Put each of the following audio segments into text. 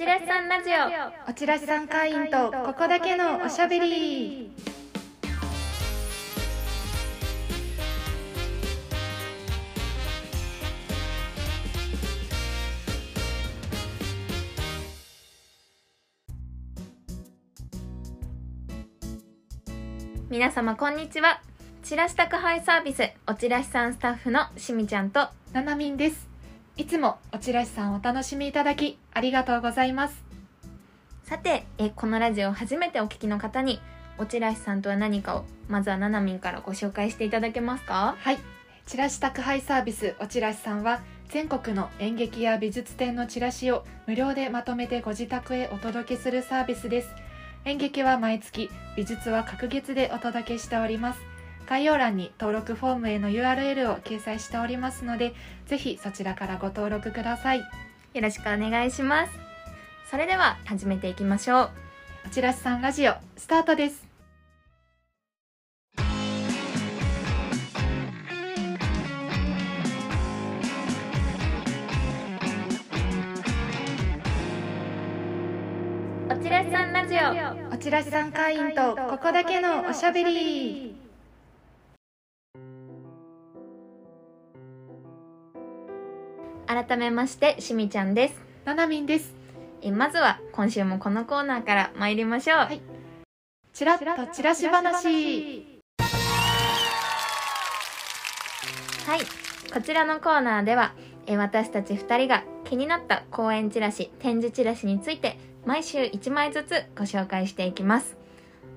ちらしさんラジオ。おちらしさん会員とここだけのおしゃべり皆様こんにちは。チラシ宅配サービスおちらしさんスタッフのしみちゃんとななみんです。いつもおちらしさんお楽しみいただきありがとうございます。さてえこのラジオを初めてお聞きの方におちらしさんとは何かをまずはななみんからご紹介していただけますか？はい。チラシ宅配サービスおちらしさんは全国の演劇や美術展のチラシを無料でまとめてご自宅へお届けするサービスです。演劇は毎月美術は隔月でお届けしております。概要欄に登録フォームへの URL を掲載しておりますのでぜひそちらからご登録ください。よろしくお願いします。それでは始めていきましょう。おちらしさんラジオスタートです。おちらしさんラジオ。おちらしさん会員とここだけのおしゃべり改めましてしみちゃんです。ななみんです。えまずは今週もこのコーナーから参りましょう、はい。チラッとチラシ話。はい、こちらのコーナーでは、えー私たち2人が気になった公演チラシ、展示チラシについて毎週1枚ずつご紹介していきます。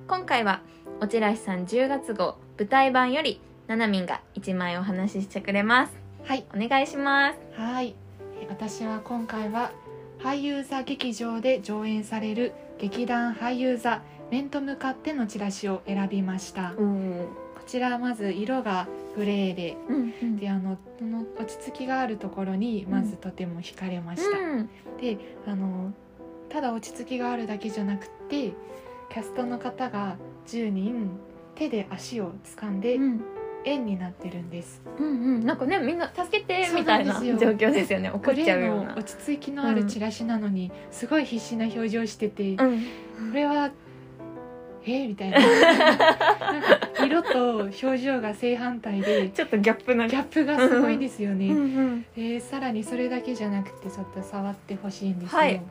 今回は、おちらしさん10月号舞台版より、ななみんが1枚お話ししてくれます。はいお願いします。はい。え私は今回は俳優座劇場で上演される劇団俳優座面と向かってのチラシを選びました。こうん、ちらはまず色がグレーでうん、うん。であのこの落ち着きがあるところにまずとても惹かれました、うん、であのただ落ち着きがあるだけじゃなくてキャストの方が10人手で足を掴んでうん、円になってるんです、うん、うん、なんかね、みんな助けてみたいな状況ですよね。怒っちゃうような落。ち着きのあるチラシなのに、すごい必死な表情してて、こうん、れはえー、みたいな色と表情が正反対でちょっとギャップな。ギャップがすごいですよね、うん、うん。えーさらにそれだけじゃなくてちょっと触ってほしいんですよ、はい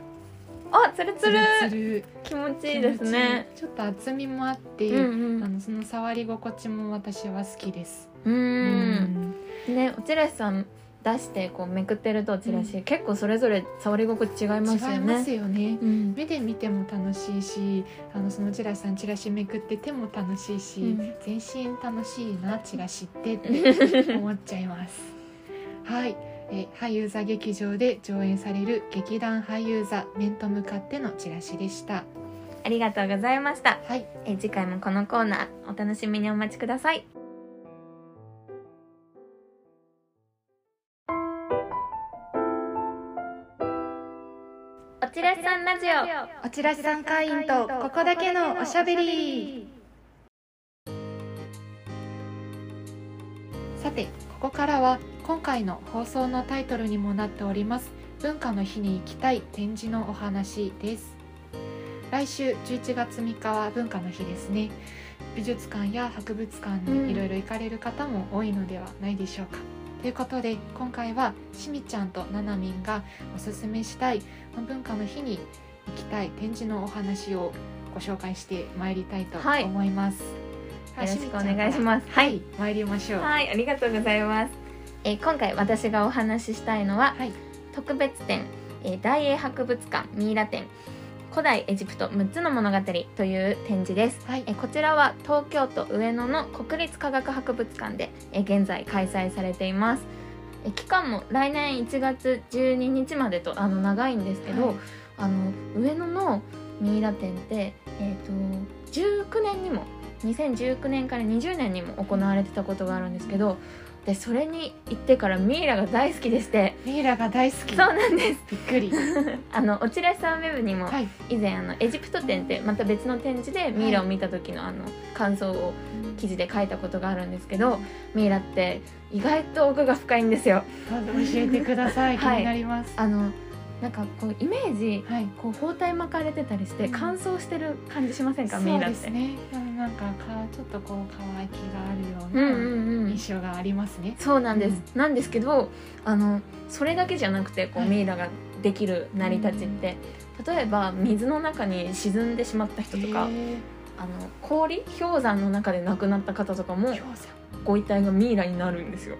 あ、つるつる。気持ちいいですね。ちょっと厚みもあって、うんうん。あのその触り心地も私は好きですう。うんね、おチラシさん出してこうめくってるとチラシ、結構それぞれ触り心地違いますよ違いますね。よねうん。目で見ても楽しいしあのそのチラシさんチラシめくってても楽しいし、うん全身楽しいなチラシってって 思っちゃいますはいえ俳優座劇場で上演される劇団俳優座面と向かってのチラシでしたありがとうございました。はいえ次回もこのコーナーお楽しみにお待ちください。おチラシさんラジオ。おチラシさん会員とここだけのおしゃべりてここからは今回の放送のタイトルにもなっております文化の日に行きたい展示のお話です。来週11月3日は文化の日ですね。美術館や博物館うん。にいろいろ行かれる方も多いのではないでしょうか、ということで今回はしみちゃんとななみんがおすすめしたい文化の日に行きたい展示のお話をご紹介してまいりたいとはい。思います、よろしくお願いします。ははいい、参りましょうはい、ありがとうございます。えー今回私がお話ししたいのは、はい特別展、えー大英博物館ミイラ展古代エジプト6つの物語という展示です。はいえーこちらは東京都上野の国立科学博物館で、えー現在開催されています。えー期間も来年1月12日までとあの長いんですけど、はいあの上野のミイラ展って、えー、と19年にも2019年から20年にも行われてたことがあるんですけどでそれに行ってからミイラが大好きでして。ミイラが大好き。そうなんです。びっくり。あのおちらしさんウェブにもはい。以前あのエジプト展ってまた別の展示でミイラを見た時のあの感想を記事で書いたことがあるんですけどミイラって意外と奥が深いんですよ。教えてください。気はい。になります。あのなんかこうイメージはい。こう包帯巻かれてたりしてうん。乾燥してる感じしませんか、そうミイラって。ですね。うんなんかかちょっとこう乾きがあうんうるようんなうん。印象がありますね、そうなんです、なんですけどあのそれだけじゃなくてこう、はい。ミイラができる成り立ちって、例えば水の中に沈んでしまった人とか、へあの氷氷山の中で亡くなった方とかもご遺体がミイラになるんですよ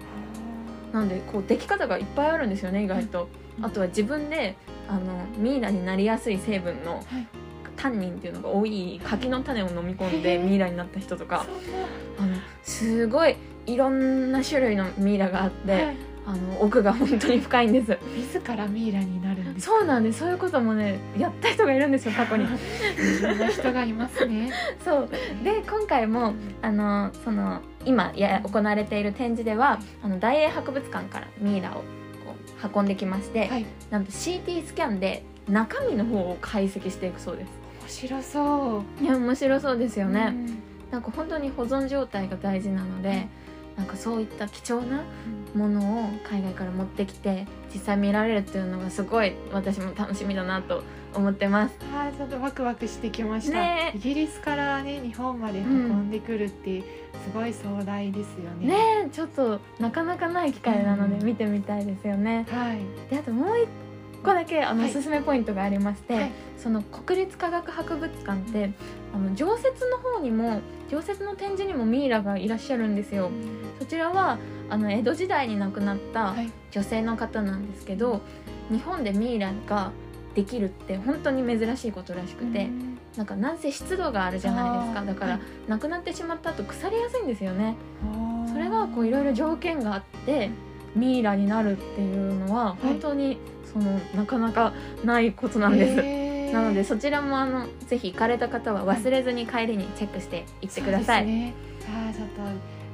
なんでこうでき方がいっぱいあるんですよね意外と、うん。あとは自分であのミイラになりやすい成分のはいタンニンっていうのが多い柿の種を飲み込んでミイラになった人とか。あのすごいいろんな種類のミイラがあって、はいあの奥が本当に深いんです。自らミイラになるんですそうなんです。そういうこともねやった人がいるんですよ過去に。いろんな人がいますね。そう。で今回もあのその今や行われている展示ではあの大英博物館からミイラを運んできまして、はい。なんと CT スキャンで中身の方を解析していくそうです。面白そう。いや面白そうですよね、うん。なんか本当に保存状態が大事なのでなんかそういった貴重なものを海外から持ってきて実際見られるっていうのがすごい私も楽しみだなと思ってます。あーちょっとワクワクしてきました、ね。えイギリスからね日本まで運んでくるってすごい壮大ですよね、ねえちょっとなかなかない機会なのでうん。見てみたいですよね、はい。であともう一個だけあのはい。おすすめポイントがありまして、はい。その国立科学博物館ってあの常設の方にも常設の展示にもミイラがいらっしゃるんですよ。そちらはあの江戸時代に亡くなったはい。女性の方なんですけど、日本でミイラができるって本当に珍しいことらしくて、うん。なんかなんせ湿度があるじゃないですか。だから、はい。亡くなってしまった後腐りやすいんですよね。それがこういろいろ条件があってミイラになるっていうのは本当にそのなかなかないことなんです、へー。なのでそちらもあのぜひ行かれた方は忘れずに帰りにチェックして行ってください、ね。あーちょっと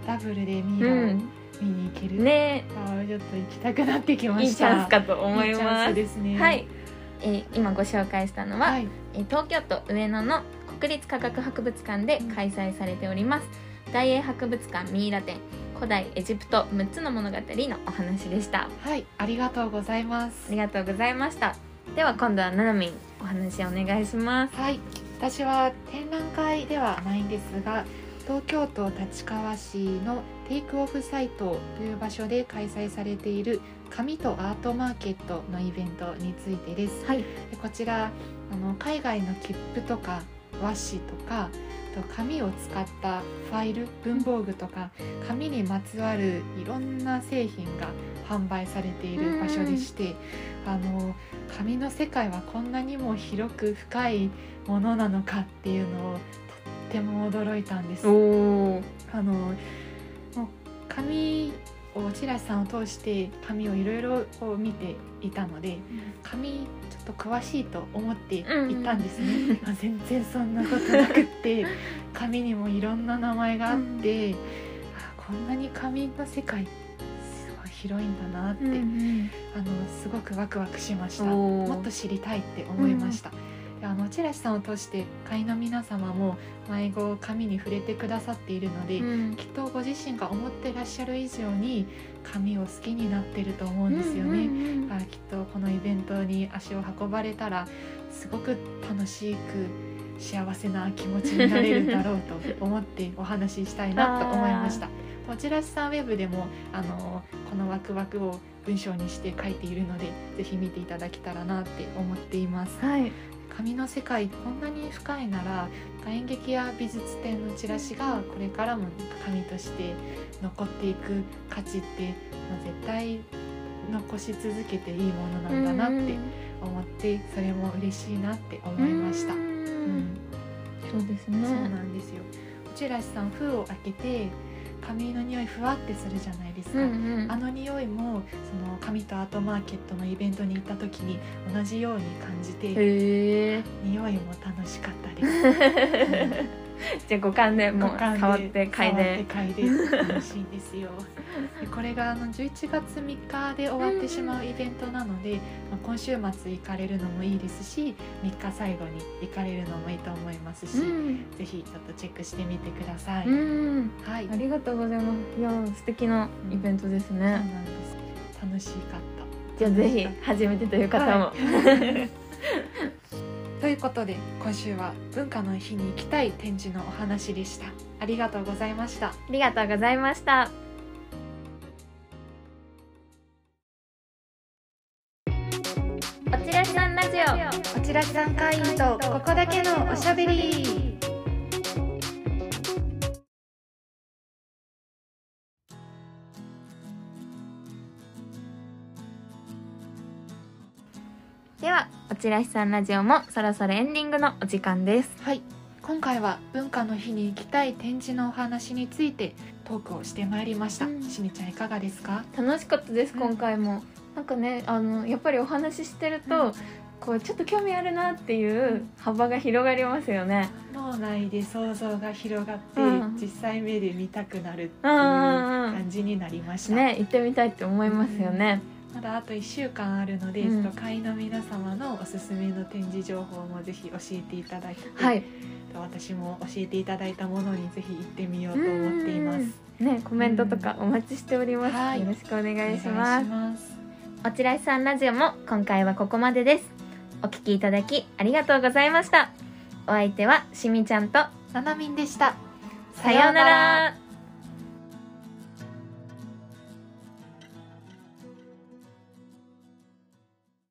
ダブルでミイうラをん。見に行ける、ね。あーちょっと行きたくなってきまいいチしたャンスかと思います。ンスですね。はい、えー今ご紹介したのは、はい。えー東京都上野の国立科学博物館で開催されております。大英博物館ミイラ展古代エジプト6つの物語のお話でした。はいありがとうございまあすりがとうございました。では今度はななみんお話お願いします。はい私は展覧会ではないんですが東京都立川市のテイクオフサイトという場所で開催されている紙とアートマーケットのイベントについてです。はい。でこちらあの海外の切符とか和紙とかあと紙を使ったファイル文房具とか紙にまつわるいろんな製品が販売されている場所でしてあの紙の世界はこんなにも広く深いものなのかっていうのをとっても驚いたんです。あのもう紙をチラシさんを通して紙をいろいろ見ていたので紙と詳しいと思っていたんですね、あ全然そんなことなくって 紙にもいろんな名前があって、あこんなに紙の世界すごい広いんだなって、あのすごくワクワクしました。もっと知りたいって思いました、であのチラシさんを通して会員の皆様も迷子紙に触れてくださっているので、うん。きっとご自身が思ってらっしゃる以上に紙を好きになってると思うんですよね、うんうんうん。あきっとこのイベントに足を運ばれたらすごく楽しく幸せな気持ちになれるだろうと思ってお話ししたいなと思いました。こちらさんウェブでもあのこのワクワクを文章にして書いているのでぜひ見ていただけたらなって思っています。はい紙の世界こんなに深いなら演劇や美術展のチラシがこれからも紙として残っていく価値って、まあ、絶対残し続けていいものなんだなって思ってそれも嬉しいなって思いました。ううんんそうですねそうなんですよ。チラシさん封を開けて紙の匂いふわってするじゃないですか。うんうんあの匂いもその紙とアートマーケットのイベントに行った時に同じように感じて匂いも楽しかったです。じゃあ五感でもう触って嗅いで嗅いで楽しいんですよ。でこれがあの11月3日で終わってしまうイベントなので、まあ、今週末行かれるのもいいですし3日最後に行かれるのもいいと思いますし、うんぜひちょっとチェックしてみてください。うんはい、ありがとうございますいや素敵なイベントですそうなんねです。楽しかった。じゃあぜひ初めてという方も、はい ということで今週は文化の日に行きたい展示のお話でした。ありがとうございました。ありがとうございました。おちらしさんラジオ。こちらさん会員とここだけのおしゃべりではおちらしさんラジオもそろそろエンディングのお時間です。はい。今回は文化の日に行きたい展示のお話についてトークをしてまいりました、うん。しみちゃんいかがですか？楽しかったですうん。今回も、なんかねあのやっぱりお話ししてると、うん。こうちょっと興味あるなっていう幅が広がりますよね。脳内で想像が広がって、うん。実際目で見たくなるっていう感じになりました、ね行ってみたいって思いますよね、まだあと1週間あるので、うん。会員の皆様のおすすめの展示情報もぜひ教えていただいて、はい。私も教えていただいたものにぜひ行ってみようと思っています。うん。ねコメントとかお待ちしております、はい。よろしくお願いしおます。おちらしさんラジオも今回はここまでです。お聞きいただきありがとうございました。お相手はしみちゃんとななみんでした。さようなら